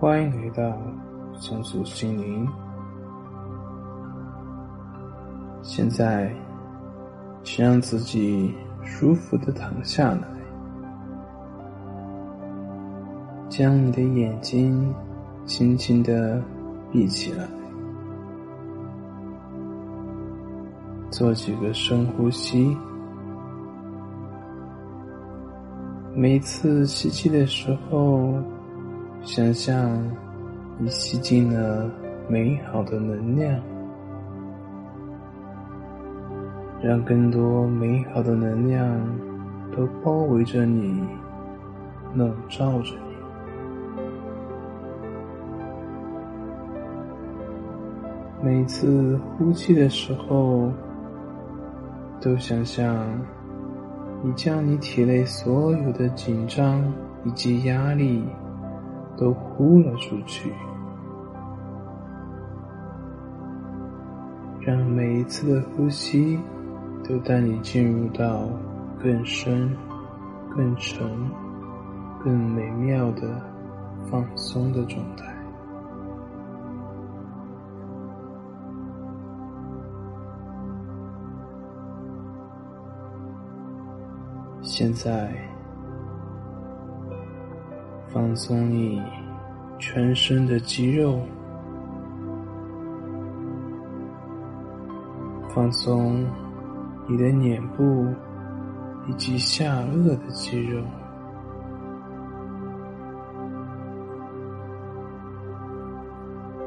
欢迎来到松鼠心灵。现在，请让自己舒服的躺下来，将你的眼睛轻轻的闭起来，做几个深呼吸。每次吸气的时候。想象你吸进了美好的能量，让更多美好的能量都包围着你，笼罩着你。每次呼气的时候，都想象你将你体内所有的紧张以及压力。都呼了出去，让每一次的呼吸都带你进入到更深、更沉、更美妙的放松的状态。现在。放松你全身的肌肉，放松你的脸部以及下颚的肌肉，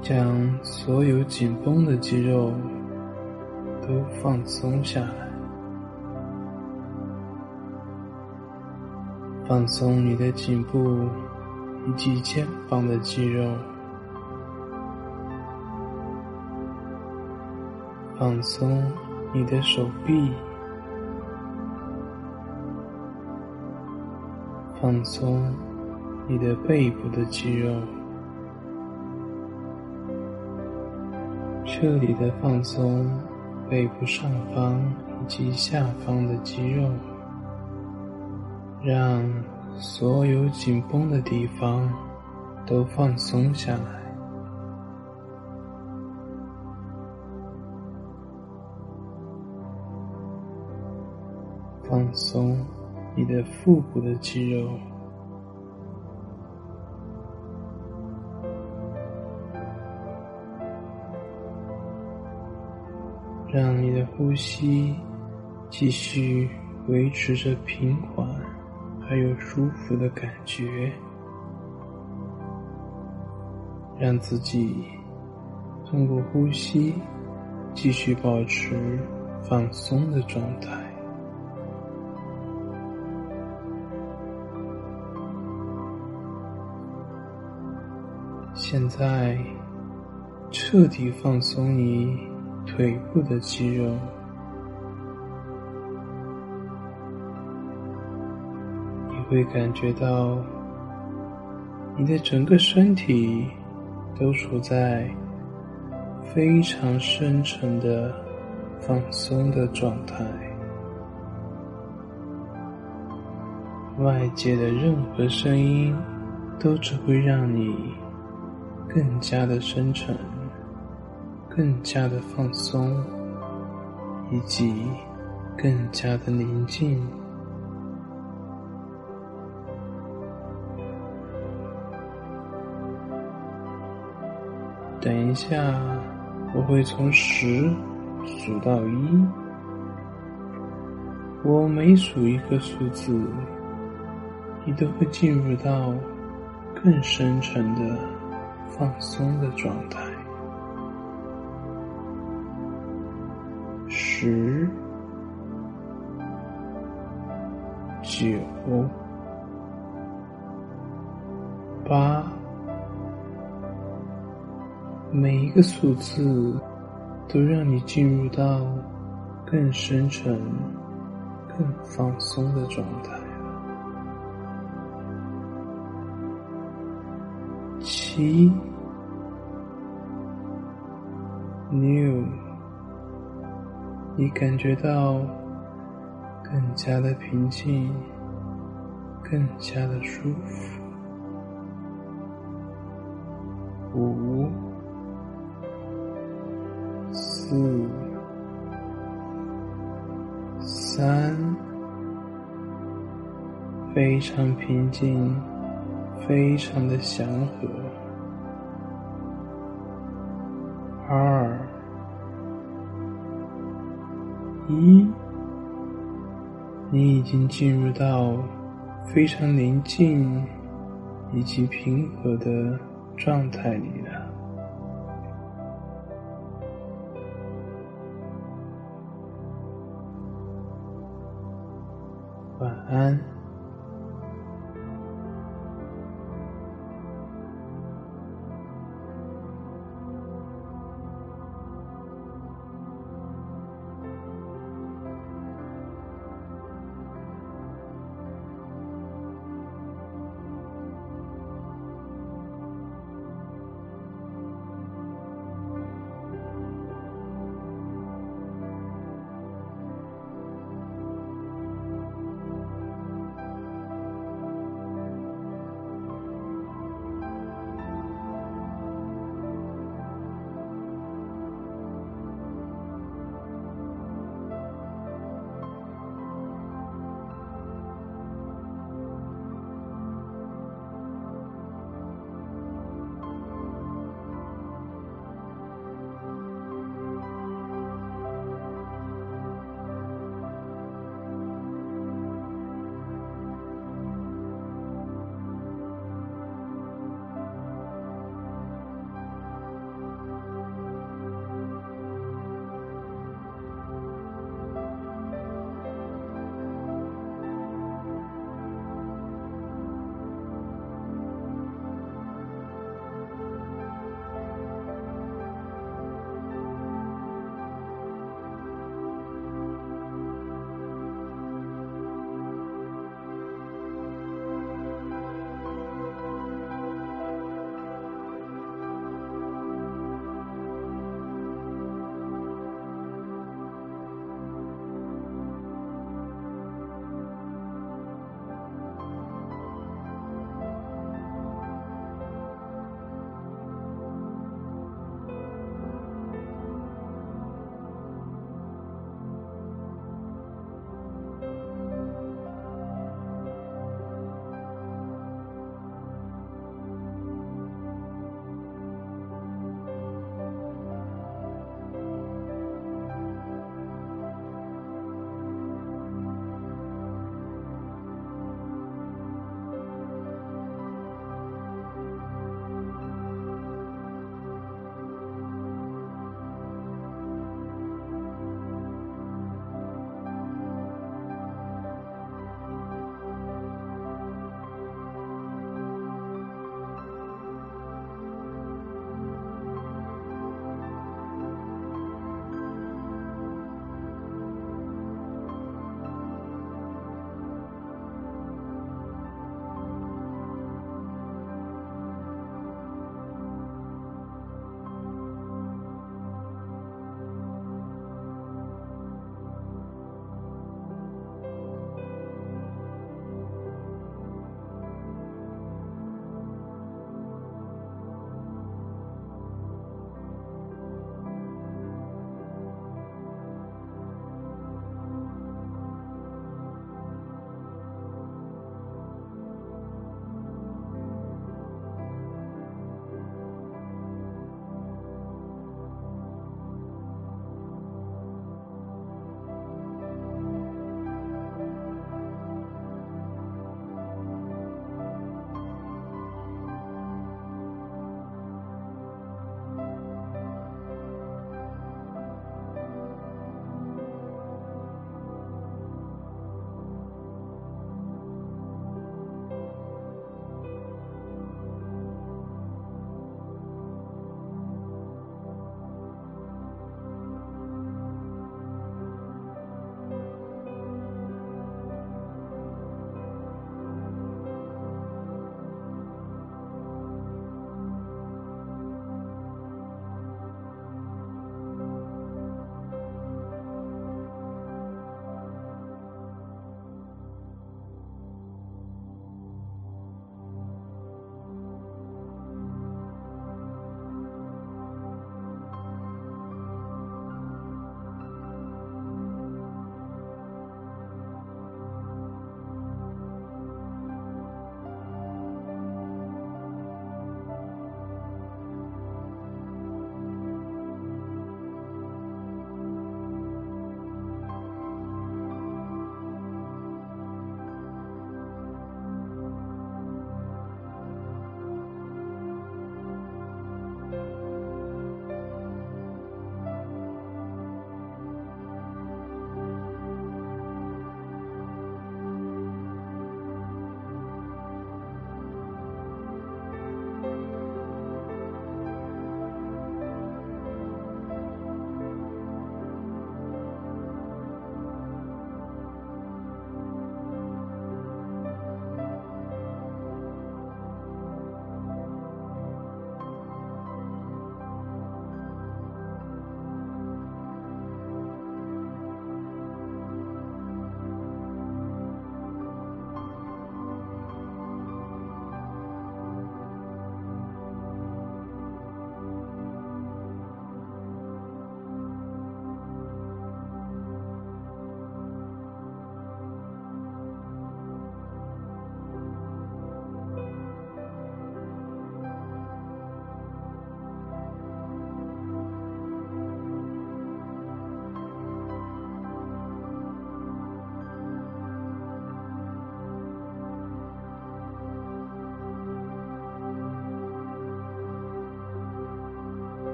将所有紧绷的肌肉都放松下来。放松你的颈部以及肩膀的肌肉，放松你的手臂，放松你的背部的肌肉，彻底的放松背部上方以及下方的肌肉。让所有紧绷的地方都放松下来，放松你的腹部的肌肉，让你的呼吸继续维持着平缓。还有舒服的感觉，让自己通过呼吸继续保持放松的状态。现在，彻底放松你腿部的肌肉。会感觉到你的整个身体都处在非常深沉的放松的状态，外界的任何声音都只会让你更加的深沉、更加的放松，以及更加的宁静。下，我会从十数到一。我每数一个数字，你都会进入到更深沉的放松的状态。十、九、八。每一个数字都让你进入到更深沉、更放松的状态。七、六，你感觉到更加的平静，更加的舒服。五、四、三，非常平静，非常的祥和。二、一，你已经进入到非常宁静以及平和的状态里了。安。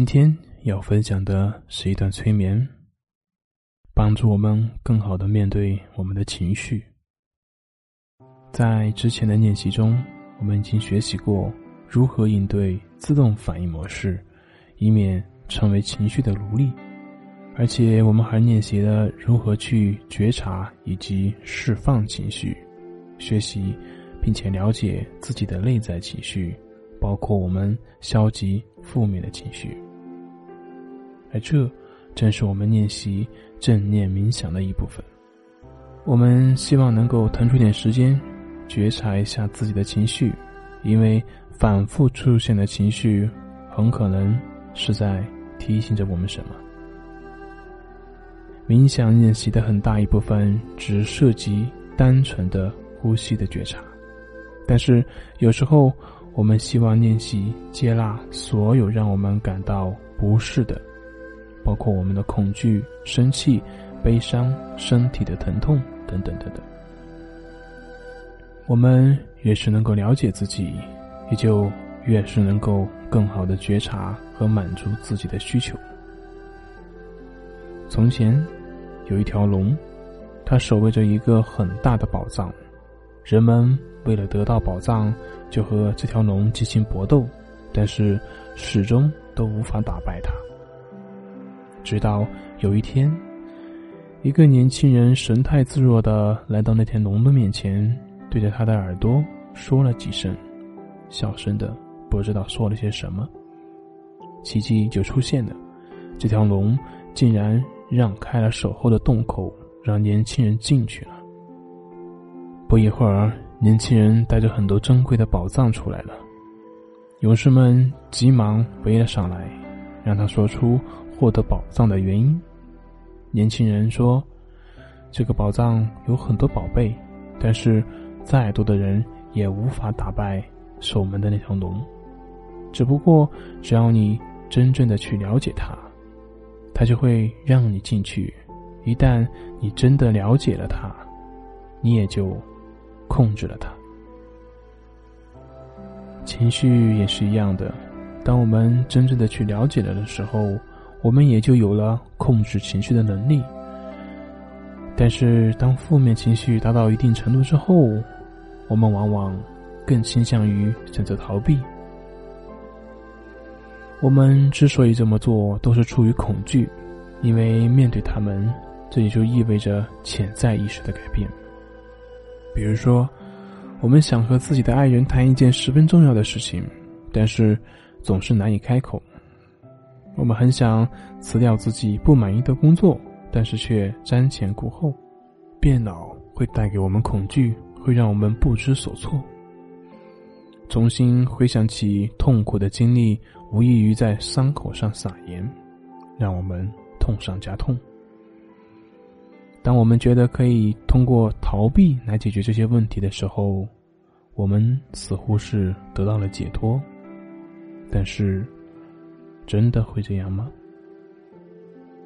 今天要分享的是一段催眠，帮助我们更好的面对我们的情绪。在之前的练习中，我们已经学习过如何应对自动反应模式，以免成为情绪的奴隶。而且，我们还练习了如何去觉察以及释放情绪，学习并且了解自己的内在情绪，包括我们消极、负面的情绪。而这正是我们练习正念冥想的一部分。我们希望能够腾出点时间，觉察一下自己的情绪，因为反复出现的情绪，很可能是在提醒着我们什么。冥想练习的很大一部分只涉及单纯的呼吸的觉察，但是有时候我们希望练习接纳所有让我们感到不适的，包括我们的恐惧、生气、悲伤、身体的疼痛等等等等。我们越是能够了解自己，也就越是能够更好的觉察和满足自己的需求。从前。有一条龙，它守卫着一个很大的宝藏。人们为了得到宝藏，就和这条龙进行搏斗，但是始终都无法打败它。直到有一天，一个年轻人神态自若的来到那条龙的面前，对着他的耳朵说了几声，小声的不知道说了些什么。奇迹就出现了，这条龙竟然。让开了守候的洞口，让年轻人进去了。不一会儿，年轻人带着很多珍贵的宝藏出来了。勇士们急忙围了上来，让他说出获得宝藏的原因。年轻人说：“这个宝藏有很多宝贝，但是再多的人也无法打败守门的那条龙。只不过，只要你真正的去了解它。”它就会让你进去，一旦你真的了解了它，你也就控制了它。情绪也是一样的，当我们真正的去了解了的时候，我们也就有了控制情绪的能力。但是，当负面情绪达到一定程度之后，我们往往更倾向于选择逃避。我们之所以这么做，都是出于恐惧，因为面对他们，这也就意味着潜在意识的改变。比如说，我们想和自己的爱人谈一件十分重要的事情，但是总是难以开口。我们很想辞掉自己不满意的工作，但是却瞻前顾后。变老会带给我们恐惧，会让我们不知所措。重新回想起痛苦的经历，无异于在伤口上撒盐，让我们痛上加痛。当我们觉得可以通过逃避来解决这些问题的时候，我们似乎是得到了解脱。但是，真的会这样吗？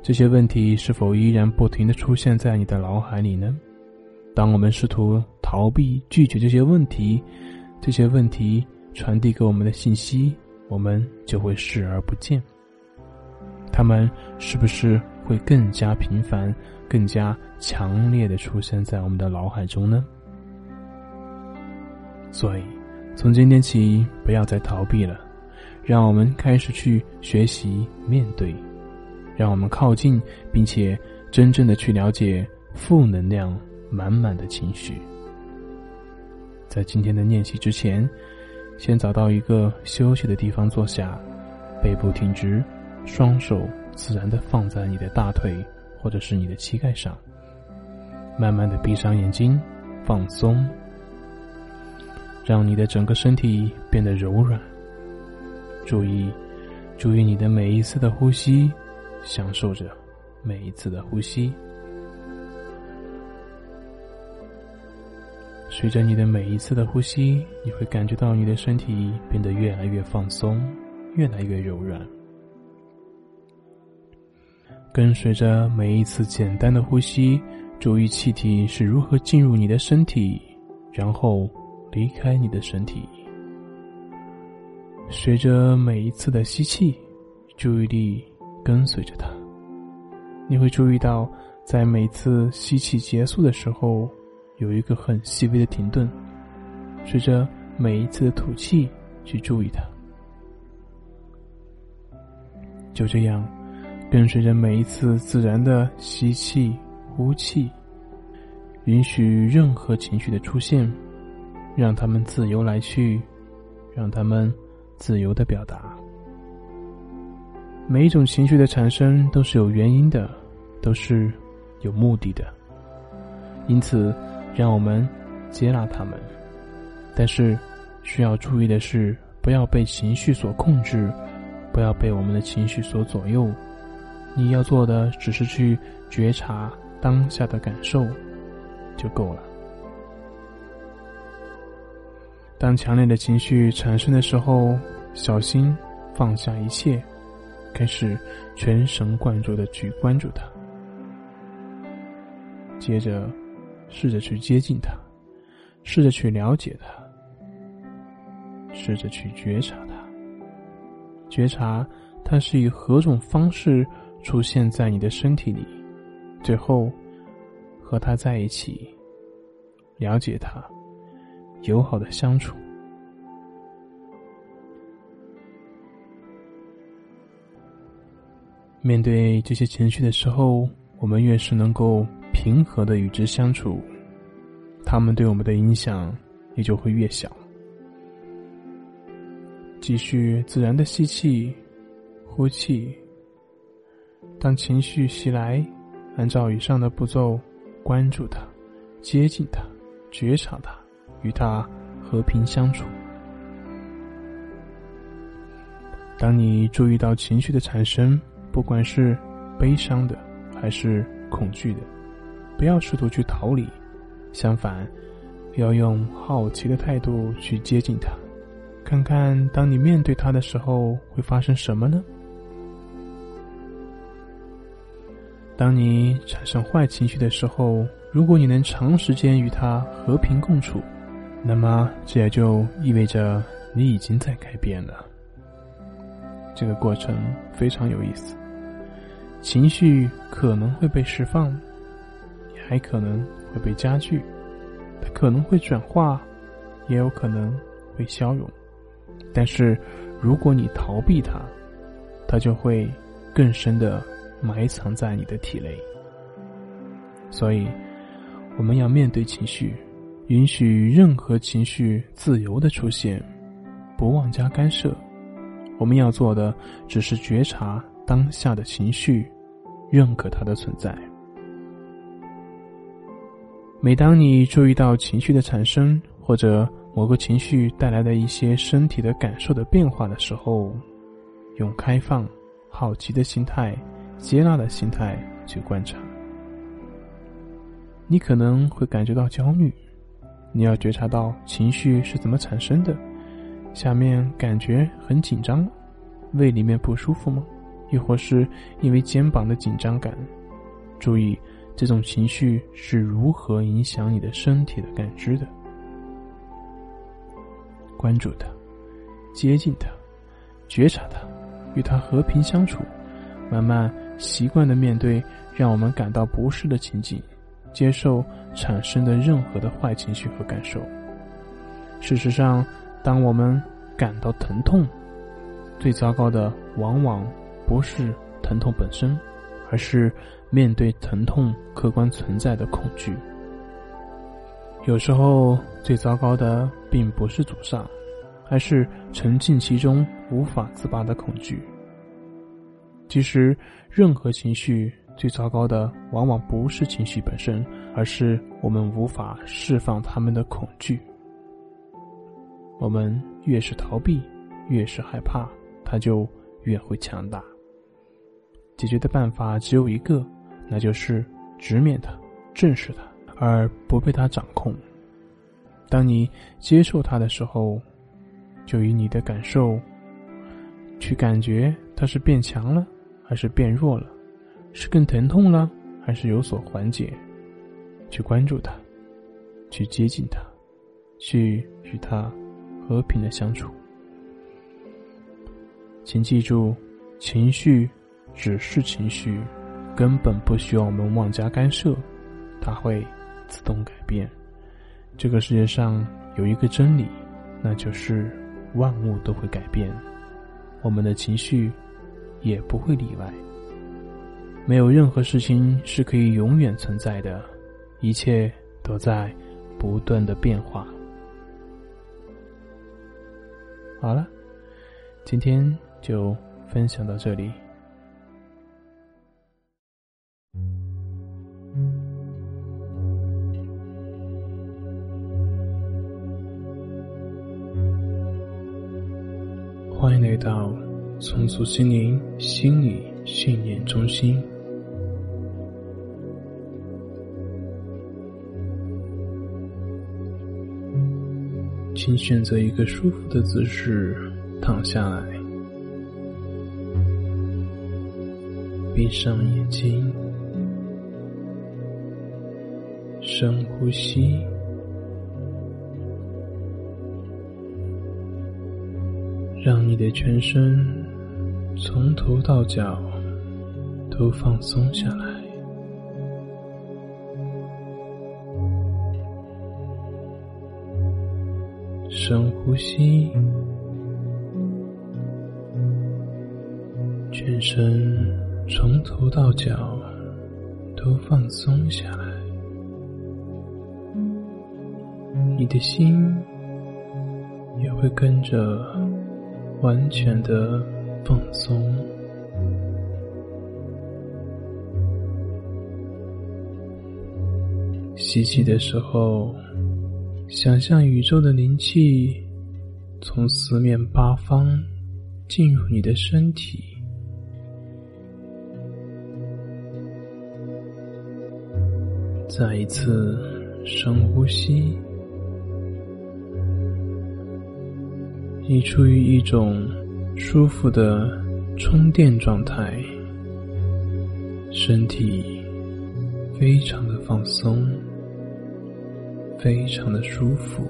这些问题是否依然不停的出现在你的脑海里呢？当我们试图逃避、拒绝这些问题。这些问题传递给我们的信息，我们就会视而不见。他们是不是会更加频繁、更加强烈的出现在我们的脑海中呢？所以，从今天起，不要再逃避了，让我们开始去学习面对，让我们靠近，并且真正的去了解负能量满满的情绪。在今天的练习之前，先找到一个休息的地方坐下，背部挺直，双手自然的放在你的大腿或者是你的膝盖上，慢慢的闭上眼睛，放松，让你的整个身体变得柔软。注意，注意你的每一次的呼吸，享受着每一次的呼吸。随着你的每一次的呼吸，你会感觉到你的身体变得越来越放松，越来越柔软。跟随着每一次简单的呼吸，注意气体是如何进入你的身体，然后离开你的身体。随着每一次的吸气，注意力跟随着它。你会注意到，在每次吸气结束的时候，有一个很细微的停顿。随着每一次的吐气，去注意它。就这样，跟随着每一次自然的吸气、呼气，允许任何情绪的出现，让他们自由来去，让他们自由的表达。每一种情绪的产生都是有原因的，都是有目的的。因此，让我们接纳他们。但是，需要注意的是，不要被情绪所控制，不要被我们的情绪所左右。你要做的只是去觉察当下的感受，就够了。当强烈的情绪产生的时候，小心放下一切，开始全神贯注的去关注他。接着，试着去接近他，试着去了解他。试着去觉察他，觉察他是以何种方式出现在你的身体里，最后和他在一起，了解他，友好的相处。面对这些情绪的时候，我们越是能够平和的与之相处，他们对我们的影响也就会越小。继续自然的吸气、呼气。当情绪袭来，按照以上的步骤，关注它，接近它，觉察它，与它和平相处。当你注意到情绪的产生，不管是悲伤的还是恐惧的，不要试图去逃离，相反，要用好奇的态度去接近它。看看，当你面对它的时候，会发生什么呢？当你产生坏情绪的时候，如果你能长时间与它和平共处，那么这也就意味着你已经在改变了。这个过程非常有意思，情绪可能会被释放，也还可能会被加剧，它可能会转化，也有可能会消融。但是，如果你逃避它，它就会更深的埋藏在你的体内。所以，我们要面对情绪，允许任何情绪自由的出现，不妄加干涉。我们要做的只是觉察当下的情绪，认可它的存在。每当你注意到情绪的产生，或者某个情绪带来的一些身体的感受的变化的时候，用开放、好奇的心态、接纳的心态去观察。你可能会感觉到焦虑，你要觉察到情绪是怎么产生的。下面感觉很紧张，胃里面不舒服吗？亦或是因为肩膀的紧张感？注意这种情绪是如何影响你的身体的感知的。关注它，接近它，觉察它，与它和平相处，慢慢习惯的面对让我们感到不适的情景，接受产生的任何的坏情绪和感受。事实上，当我们感到疼痛，最糟糕的往往不是疼痛本身，而是面对疼痛客观存在的恐惧。有时候，最糟糕的并不是阻上，而是沉浸其中无法自拔的恐惧。其实，任何情绪最糟糕的，往往不是情绪本身，而是我们无法释放他们的恐惧。我们越是逃避，越是害怕，它就越会强大。解决的办法只有一个，那就是直面它，正视它。而不被它掌控。当你接受它的时候，就以你的感受去感觉它是变强了，还是变弱了，是更疼痛了，还是有所缓解。去关注它，去接近它，去与它和平的相处。请记住，情绪只是情绪，根本不需要我们妄加干涉，它会自动改变。这个世界上有一个真理，那就是万物都会改变，我们的情绪也不会例外。没有任何事情是可以永远存在的，一切都在不断的变化。好了，今天就分享到这里。欢迎来到重塑心灵心理训练中心。请选择一个舒服的姿势躺下来，闭上眼睛，深呼吸。你的全身从头到脚都放松下来，深呼吸，全身从头到脚都放松下来，你的心也会跟着。完全的放松。吸气的时候，想象宇宙的灵气从四面八方进入你的身体。再一次深呼吸。你处于一种舒服的充电状态，身体非常的放松，非常的舒服，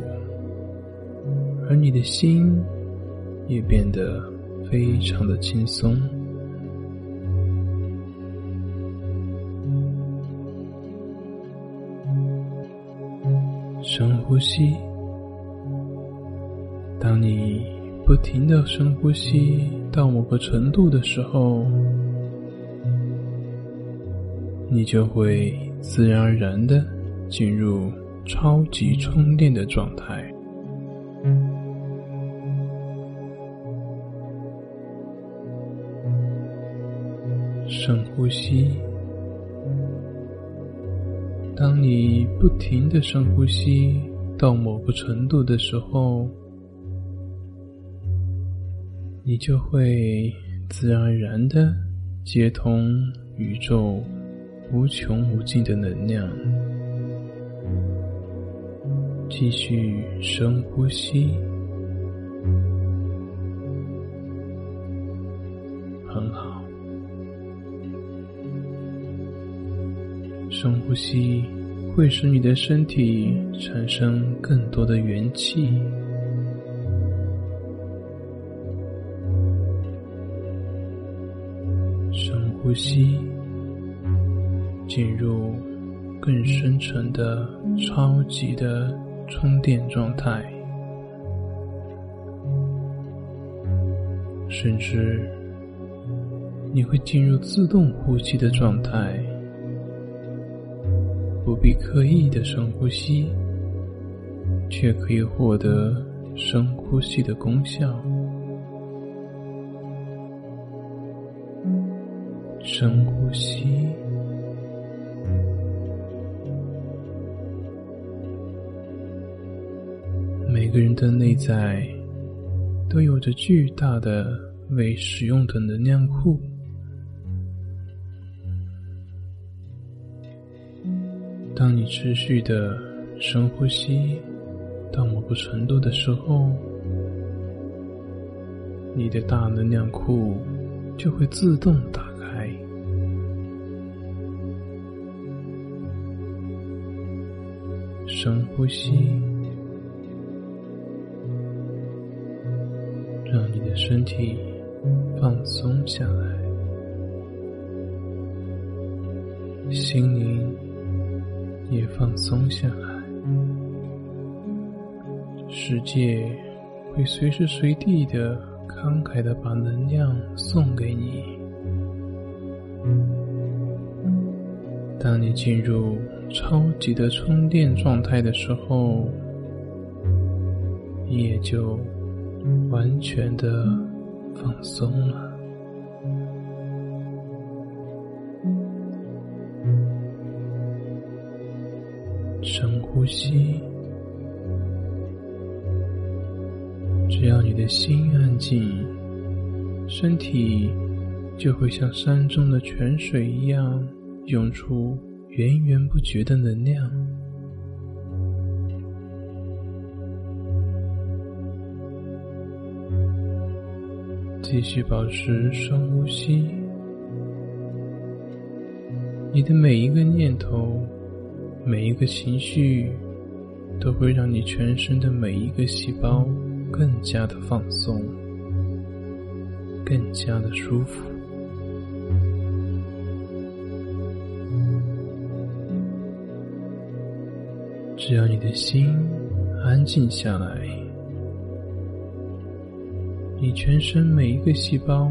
而你的心也变得非常的轻松。深呼吸。当你不停的深呼吸到某个程度的时候，你就会自然而然的进入超级充电的状态。深呼吸。当你不停的深呼吸到某个程度的时候，你就会自然而然的接通宇宙无穷无尽的能量，继续深呼吸，很好。深呼吸会使你的身体产生更多的元气。呼吸，进入更深层的超级的充电状态，甚至你会进入自动呼吸的状态，不必刻意的深呼吸，却可以获得深呼吸的功效。深呼吸。每个人的内在都有着巨大的未使用的能量库。当你持续的深呼吸到某个程度的时候，你的大能量库就会自动打。深呼吸，让你的身体放松下来，心灵也放松下来，世界会随时随地的慷慨的把能量送给你。当你进入超级的充电状态的时候，你也就完全的。放松了，深呼吸。只要你的心安静，身体就会像山中的泉水一样涌出源源不绝的能量。继续保持深呼吸，你的每一个念头、每一个情绪，都会让你全身的每一个细胞更加的放松，更加的舒服。只要你的心安静下来。你全身每一个细胞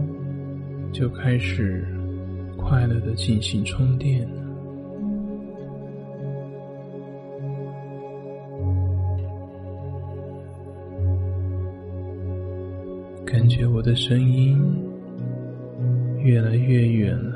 就开始快乐的进行充电，感觉我的声音越来越远了。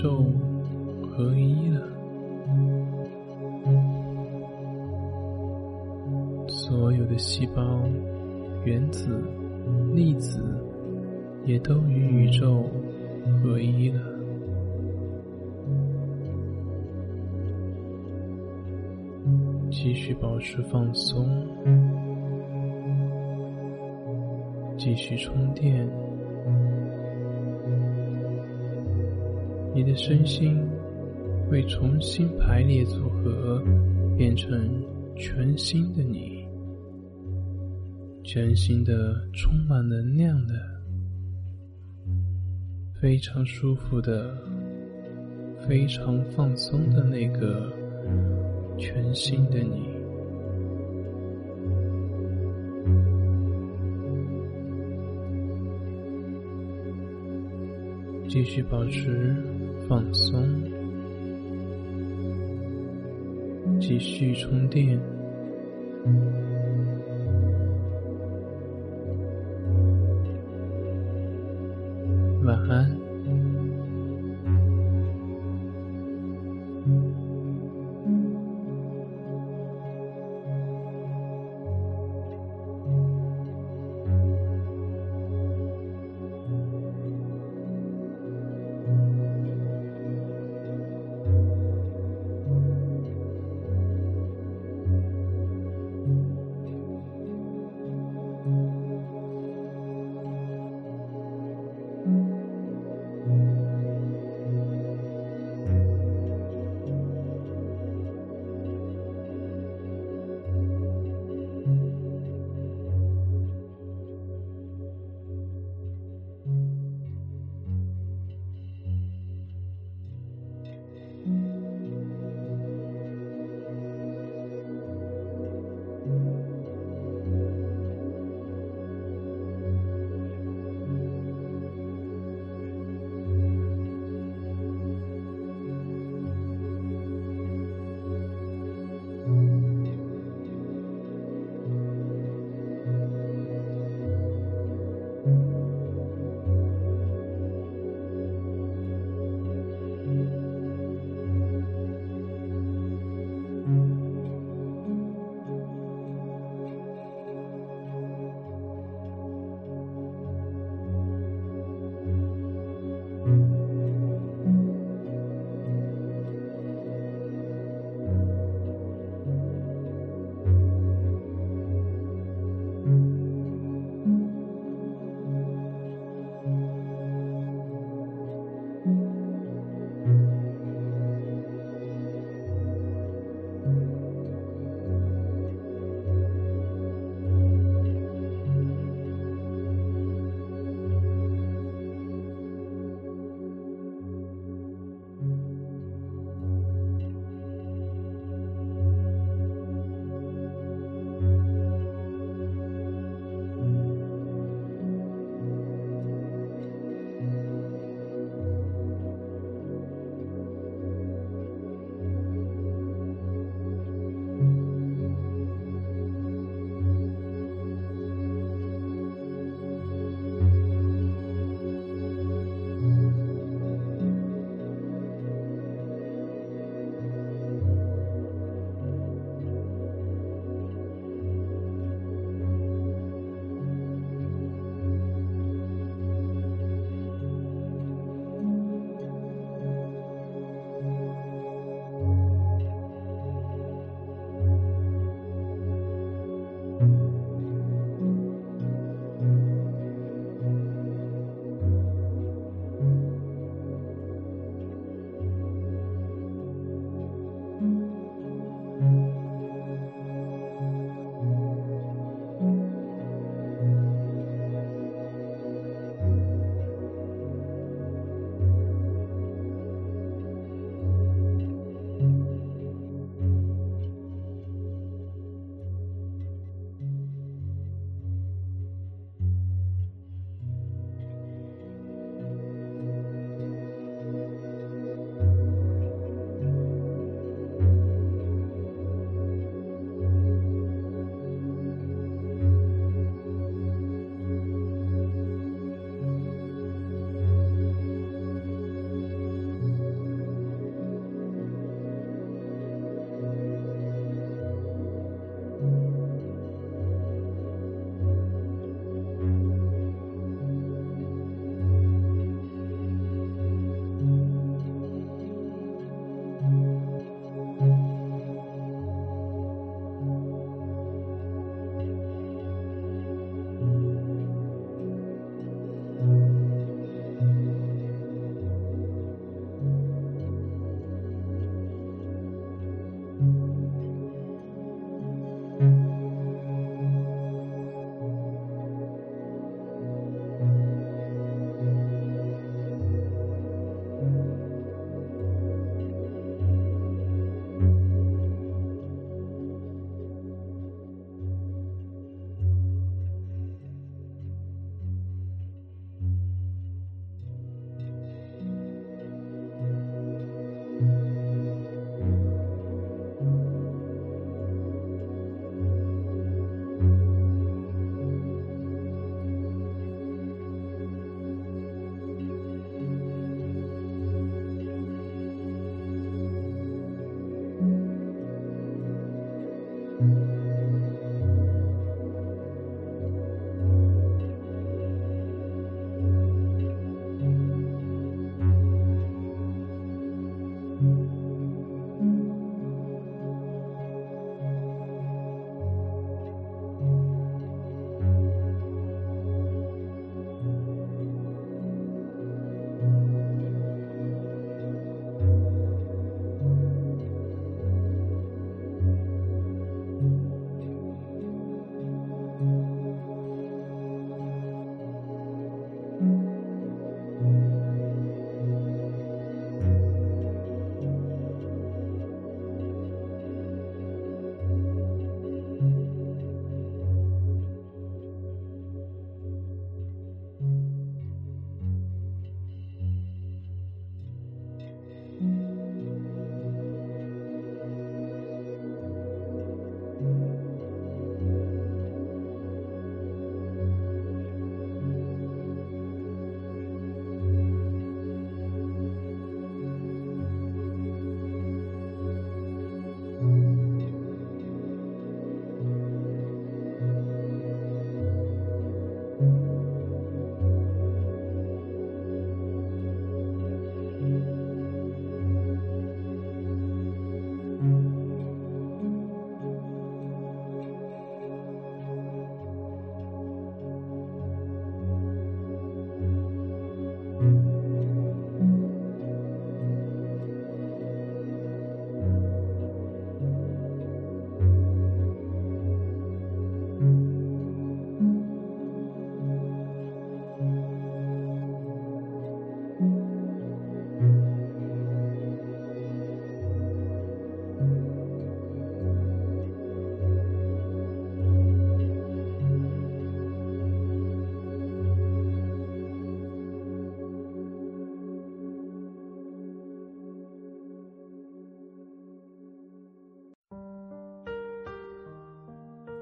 宙合一了，所有的细胞、原子、粒子也都与宇宙合一了。继续保持放松，继续充电。你的身心会重新排列组合，变成全新的你，全新的、充满能量的、非常舒服的、非常放松的那个。全新的你，继续保持放松，继续充电，晚安。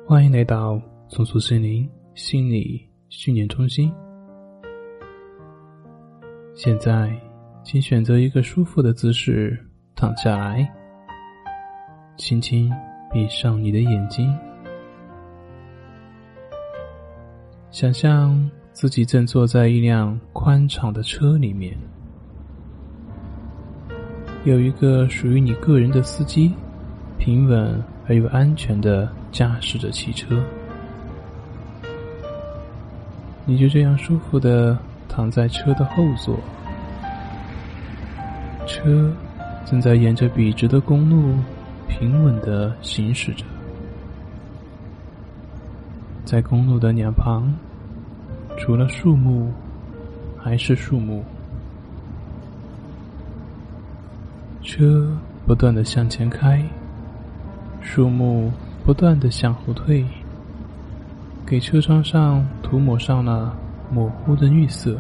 欢迎来到松鼠森林心理训练中心。现在，请选择一个舒服的姿势躺下来，轻轻闭上你的眼睛，想象自己正坐在一辆宽敞的车里面。有一个属于你个人的司机，平稳而又安全的驾驶着汽车，你就这样舒服的躺在车的后座，车正在沿着笔直的公路平稳的行驶着，在公路的两旁，除了树木，还是树木。车不断的向前开，树木不断的向后退，给车窗上涂抹上了模糊的绿色。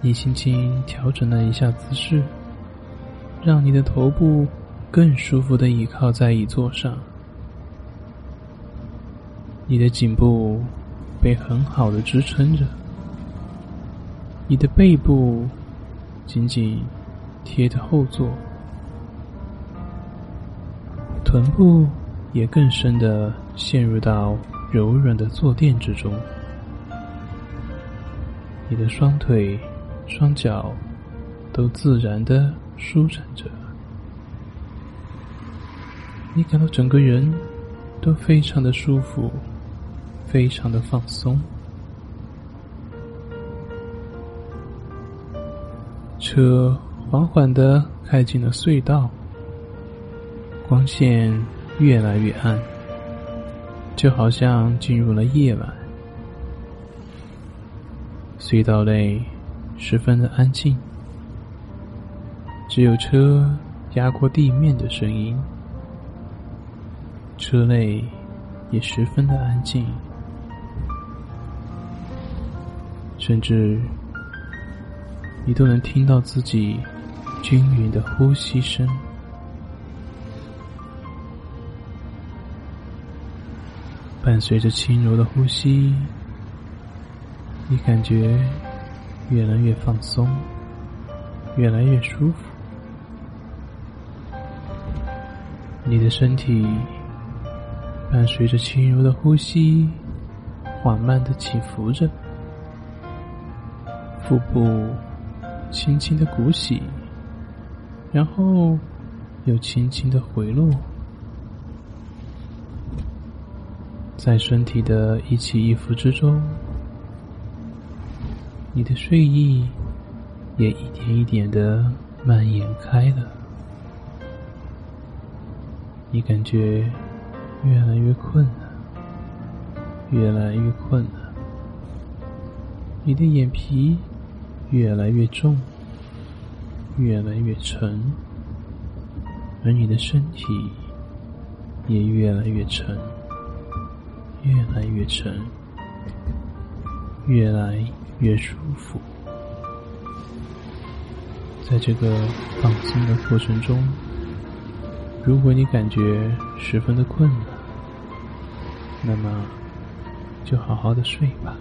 你轻轻调整了一下姿势，让你的头部更舒服的倚靠在椅座上，你的颈部被很好的支撑着。你的背部紧紧贴着后座，臀部也更深的陷入到柔软的坐垫之中。你的双腿、双脚都自然的舒展着，你感到整个人都非常的舒服，非常的放松。车缓缓的开进了隧道，光线越来越暗，就好像进入了夜晚。隧道内十分的安静，只有车压过地面的声音。车内也十分的安静，甚至。你都能听到自己均匀的呼吸声，伴随着轻柔的呼吸，你感觉越来越放松，越来越舒服。你的身体伴随着轻柔的呼吸，缓慢的起伏着，腹部。轻轻的鼓起，然后又轻轻的回落，在身体的一起一伏之中，你的睡意也一点一点的蔓延开了。你感觉越来越困了，越来越困了，你的眼皮。越来越重，越来越沉，而你的身体也越来越沉，越来越沉，越来越舒服。在这个放松的过程中，如果你感觉十分的困了，那么就好好的睡吧。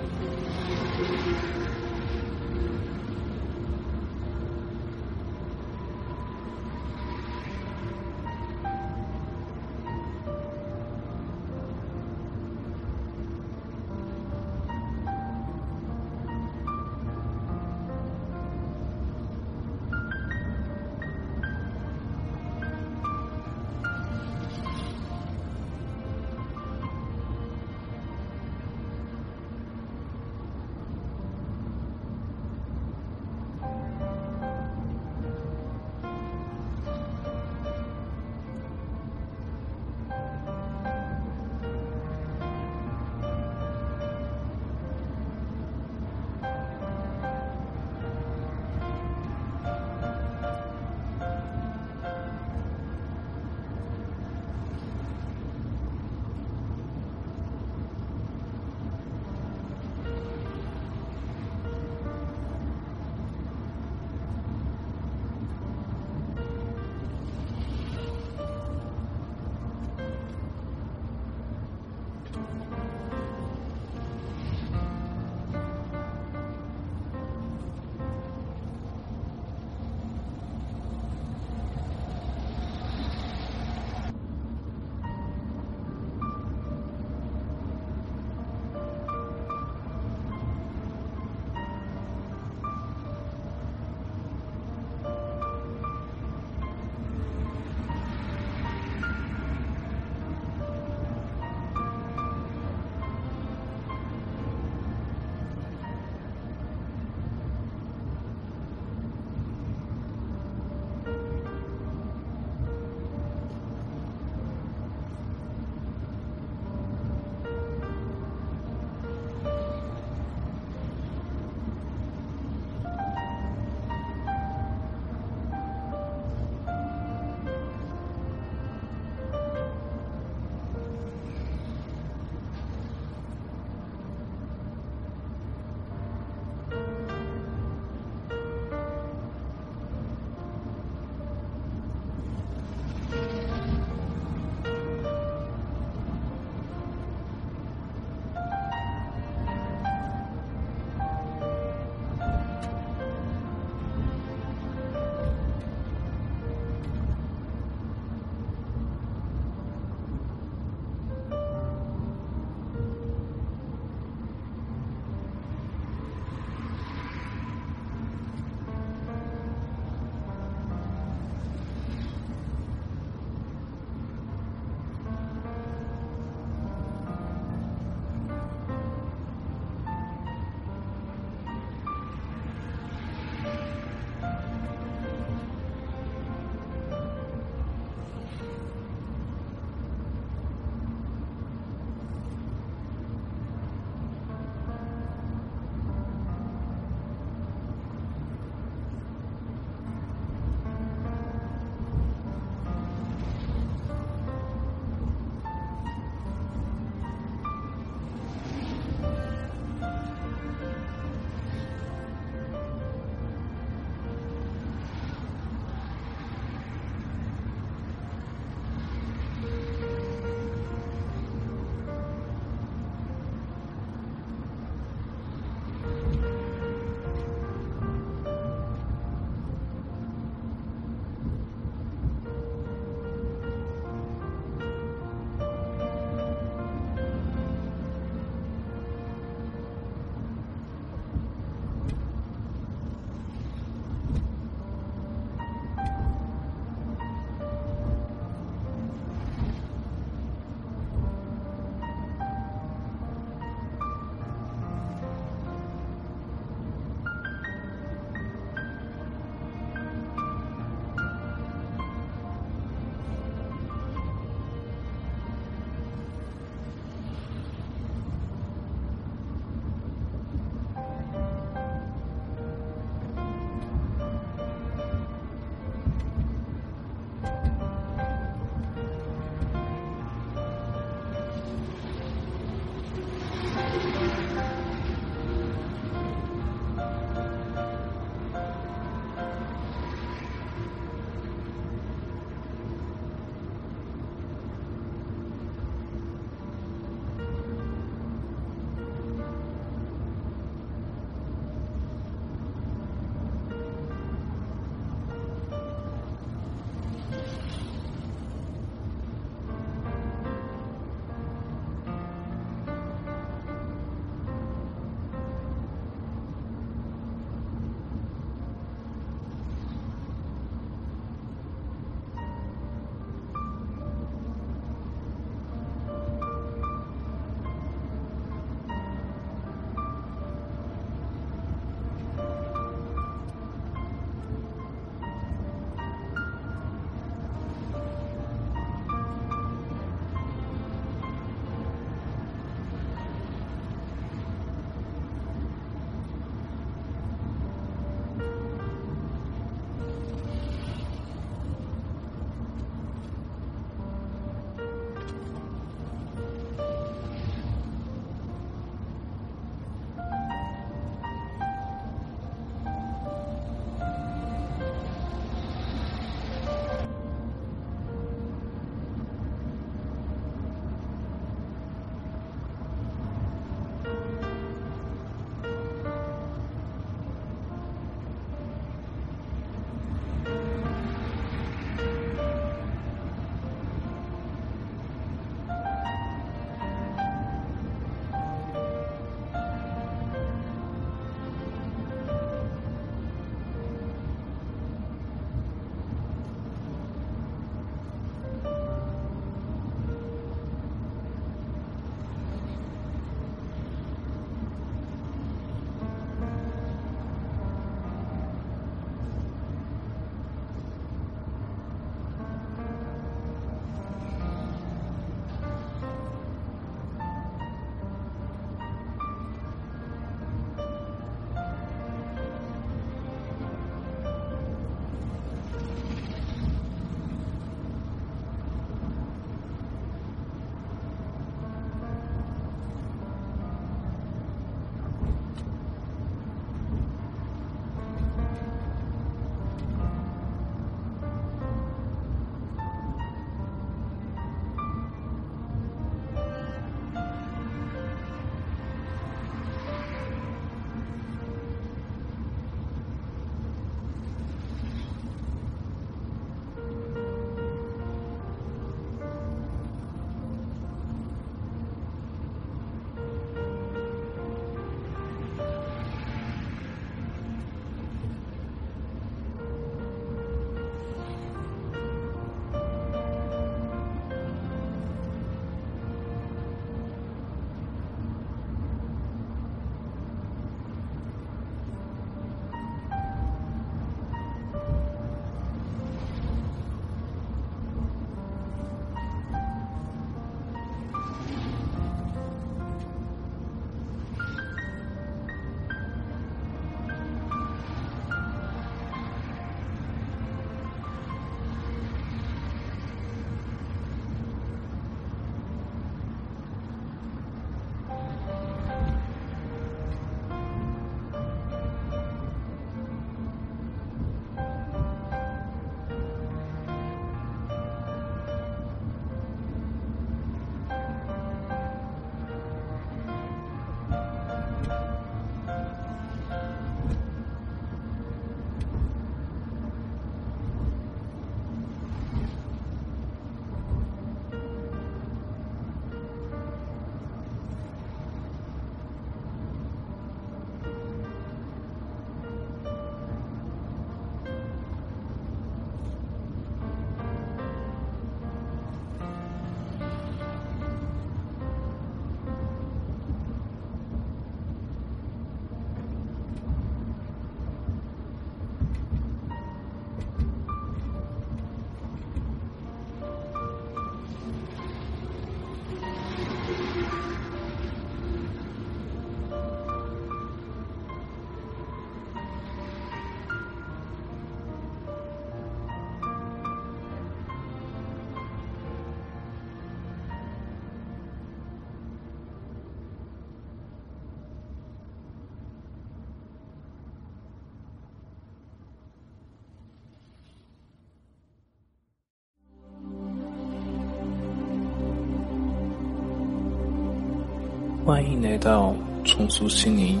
欢迎来到重塑心灵。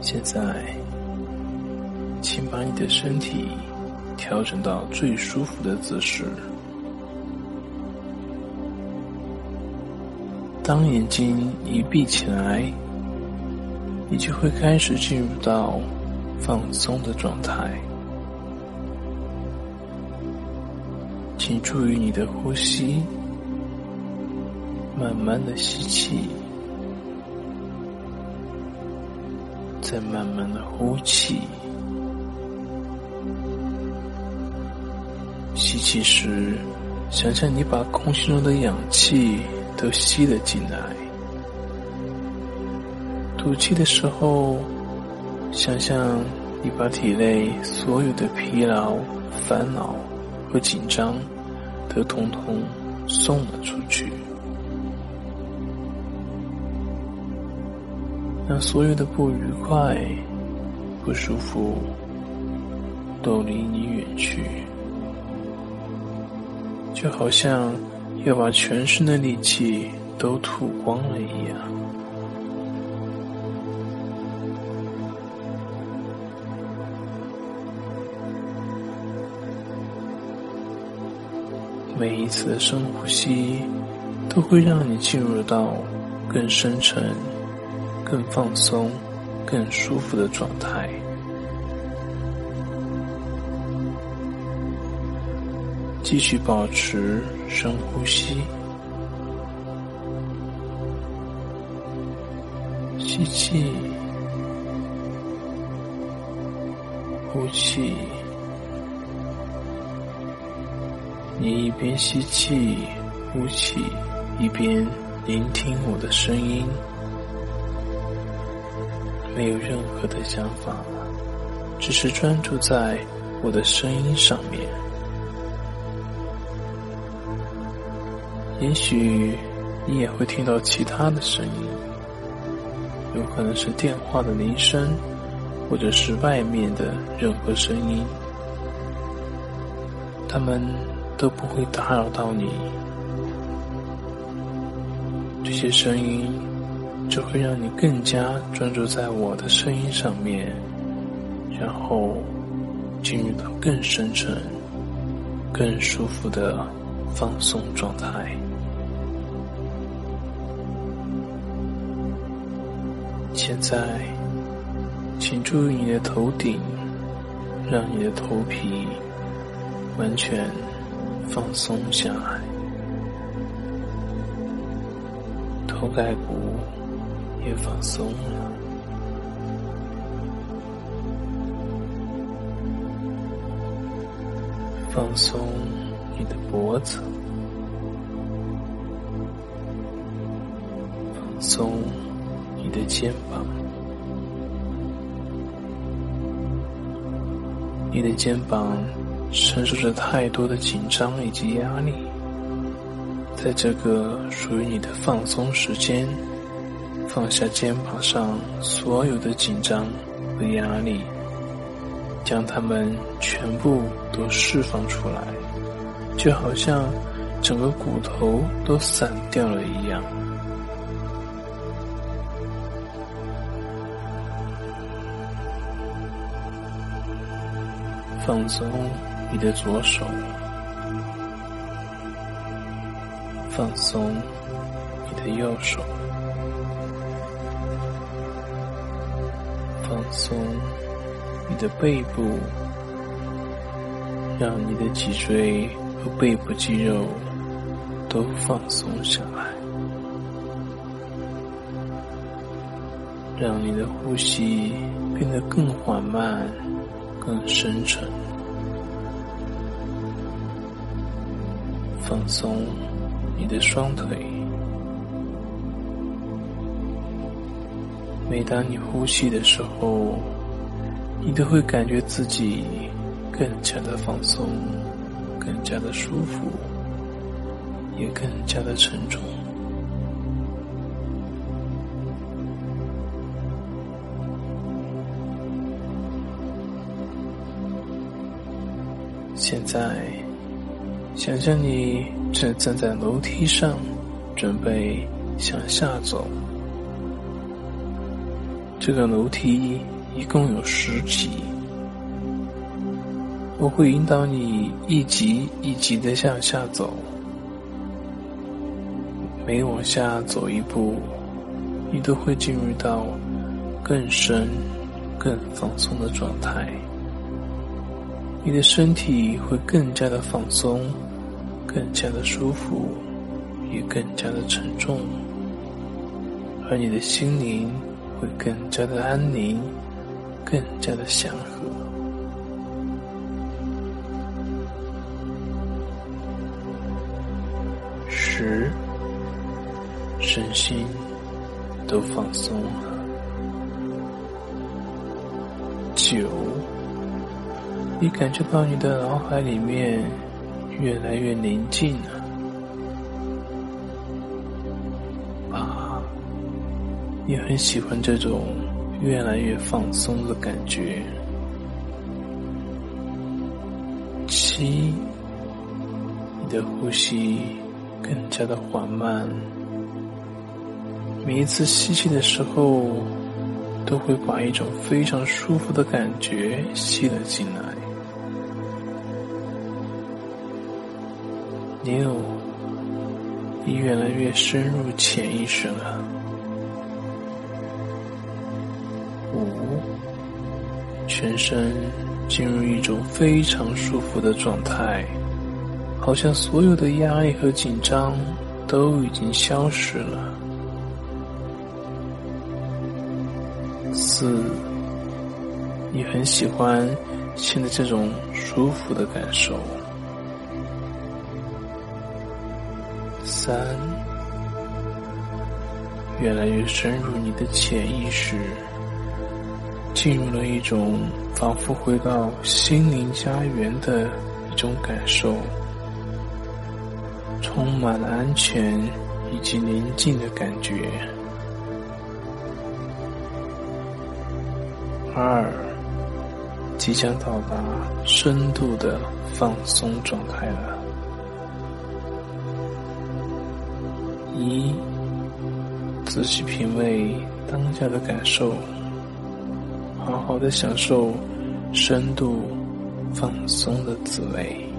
现在，请把你的身体调整到最舒服的姿势。当眼睛一闭起来，你就会开始进入到放松的状态。请注意你的呼吸，慢慢的吸气，再慢慢的呼气。吸气时，想象你把空气中的氧气都吸了进来；吐气的时候，想象你把体内所有的疲劳、烦恼和紧张。都统统送了出去，让所有的不愉快、不舒服都离你远去，就好像要把全身的力气都吐光了一样。每一次的深呼吸，都会让你进入到更深沉、更放松、更舒服的状态。继续保持深呼吸，吸气，呼气。你一边吸气、呼气，一边聆听我的声音，没有任何的想法了，只是专注在我的声音上面。也许你也会听到其他的声音，有可能是电话的铃声，或者是外面的任何声音，他们。都不会打扰到你，这些声音只会让你更加专注在我的声音上面，然后进入到更深沉、更舒服的放松状态。现在，请注意你的头顶，让你的头皮完全。放松下来，头盖骨也放松了，放松你的脖子，放松你的肩膀，你的肩膀。承受着太多的紧张以及压力，在这个属于你的放松时间，放下肩膀上所有的紧张和压力，将它们全部都释放出来，就好像整个骨头都散掉了一样，放松。你的左手，放松你的右手，松你的背部，让你的脊椎和背部肌肉都放松下来，让你的呼吸变得更缓慢、更深沉。放松你的双腿。每当你呼吸的时候，你都会感觉自己更加的放松，更加的舒服，也更加的沉重。现在。想象你正站在楼梯上，准备向下走。这个楼梯一共有十级，我会引导你一级一级的向下走。每往下走一步，你都会进入到更深、更放松的状态。你的身体会更加的放松，更加的舒服，也更加的沉重，而你的心灵会更加的安宁，更加的祥和。十，身心都放松了。九。你感觉到你的脑海里面越来越宁静了，你很喜欢这种越来越放松的感觉。七，你的呼吸更加的缓慢，每一次吸气的时候，都会把一种非常舒服的感觉吸了进来。六，你越来越深入潜意识了。全身进入一种非常舒服的状态，好像所有的压力和紧张都已经消失了。四，你很喜欢现在这种舒服的感受。三，越来越深入你的潜意识，进入了一种仿佛回到心灵家园的一种感受，充满了安全以及宁静的感觉。二，即将到达深度的放松状态了。一，仔细品味当下的感受，好的享受深度放松的滋味。